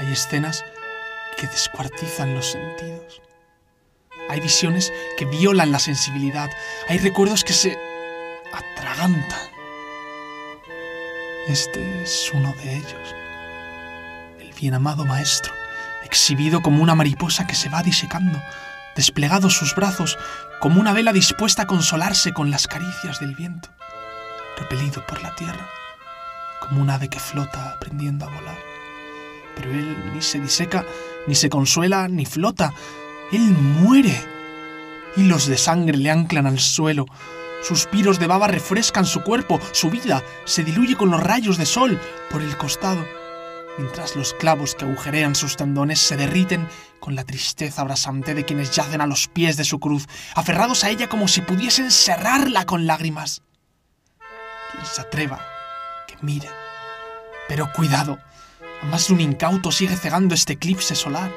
Hay escenas que descuartizan los sentidos. Hay visiones que violan la sensibilidad. Hay recuerdos que se atragantan. Este es uno de ellos. El bien amado maestro, exhibido como una mariposa que se va disecando, desplegados sus brazos como una vela dispuesta a consolarse con las caricias del viento, repelido por la tierra, como un ave que flota aprendiendo a volar. Pero él ni se diseca, ni se consuela, ni flota. Él muere. Hilos de sangre le anclan al suelo. Suspiros de baba refrescan su cuerpo. Su vida se diluye con los rayos de sol por el costado, mientras los clavos que agujerean sus tendones se derriten con la tristeza abrasante de quienes yacen a los pies de su cruz, aferrados a ella como si pudiesen cerrarla con lágrimas. Quien se atreva, que mire. Pero cuidado, más de un incauto sigue cegando este eclipse solar.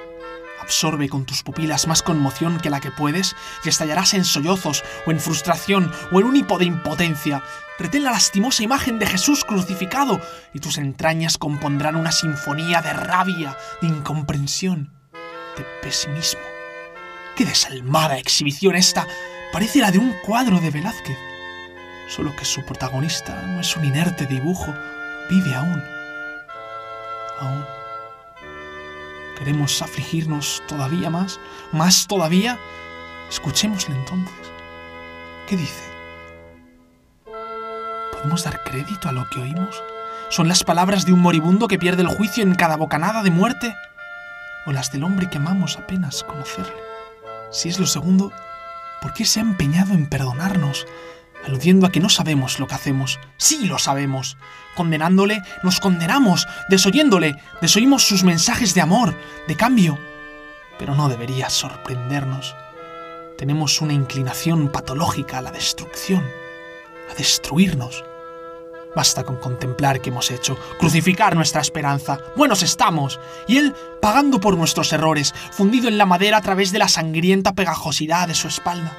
Absorbe con tus pupilas más conmoción que la que puedes y estallarás en sollozos o en frustración o en un hipo de impotencia. Retén la lastimosa imagen de Jesús crucificado y tus entrañas compondrán una sinfonía de rabia, de incomprensión, de pesimismo. Qué desalmada exhibición esta. Parece la de un cuadro de Velázquez. Solo que su protagonista no es un inerte dibujo, vive aún aún. ¿Queremos afligirnos todavía más? ¿Más todavía? Escuchémosle entonces. ¿Qué dice? ¿Podemos dar crédito a lo que oímos? ¿Son las palabras de un moribundo que pierde el juicio en cada bocanada de muerte? ¿O las del hombre que amamos apenas conocerle? Si es lo segundo, ¿por qué se ha empeñado en perdonarnos, aludiendo a que no sabemos lo que hacemos. Sí lo sabemos. Condenándole, nos condenamos. Desoyéndole, desoímos sus mensajes de amor, de cambio. Pero no debería sorprendernos. Tenemos una inclinación patológica a la destrucción, a destruirnos. Basta con contemplar qué hemos hecho, crucificar nuestra esperanza. Buenos estamos. Y Él pagando por nuestros errores, fundido en la madera a través de la sangrienta pegajosidad de su espalda.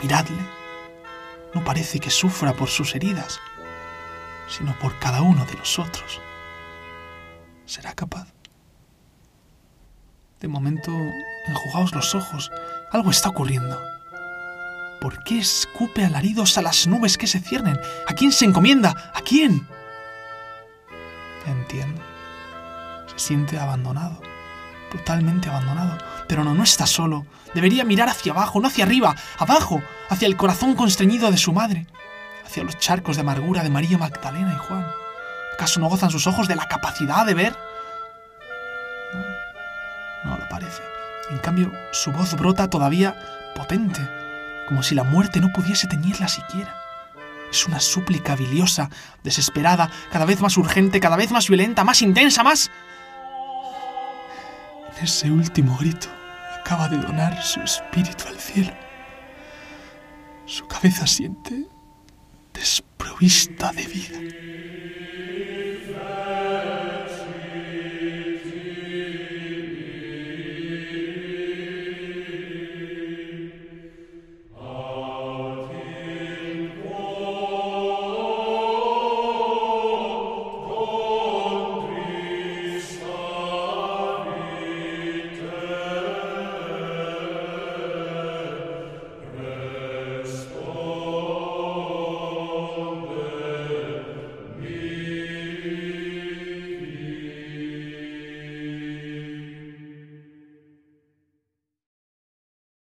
Miradle, no parece que sufra por sus heridas, sino por cada uno de nosotros. ¿Será capaz? De momento, enjugaos los ojos. Algo está ocurriendo. ¿Por qué escupe alaridos a las nubes que se ciernen? ¿A quién se encomienda? ¿A quién? Entiendo. Se siente abandonado, brutalmente abandonado. Pero no, no está solo. Debería mirar hacia abajo, no hacia arriba, abajo, hacia el corazón constreñido de su madre, hacia los charcos de amargura de María Magdalena y Juan. ¿Acaso no gozan sus ojos de la capacidad de ver? No, lo parece. En cambio, su voz brota todavía potente, como si la muerte no pudiese teñirla siquiera. Es una súplica biliosa, desesperada, cada vez más urgente, cada vez más violenta, más intensa, más... En ese último grito acaba de donar su espíritu al cielo. Su cabeza siente desprovista de vida.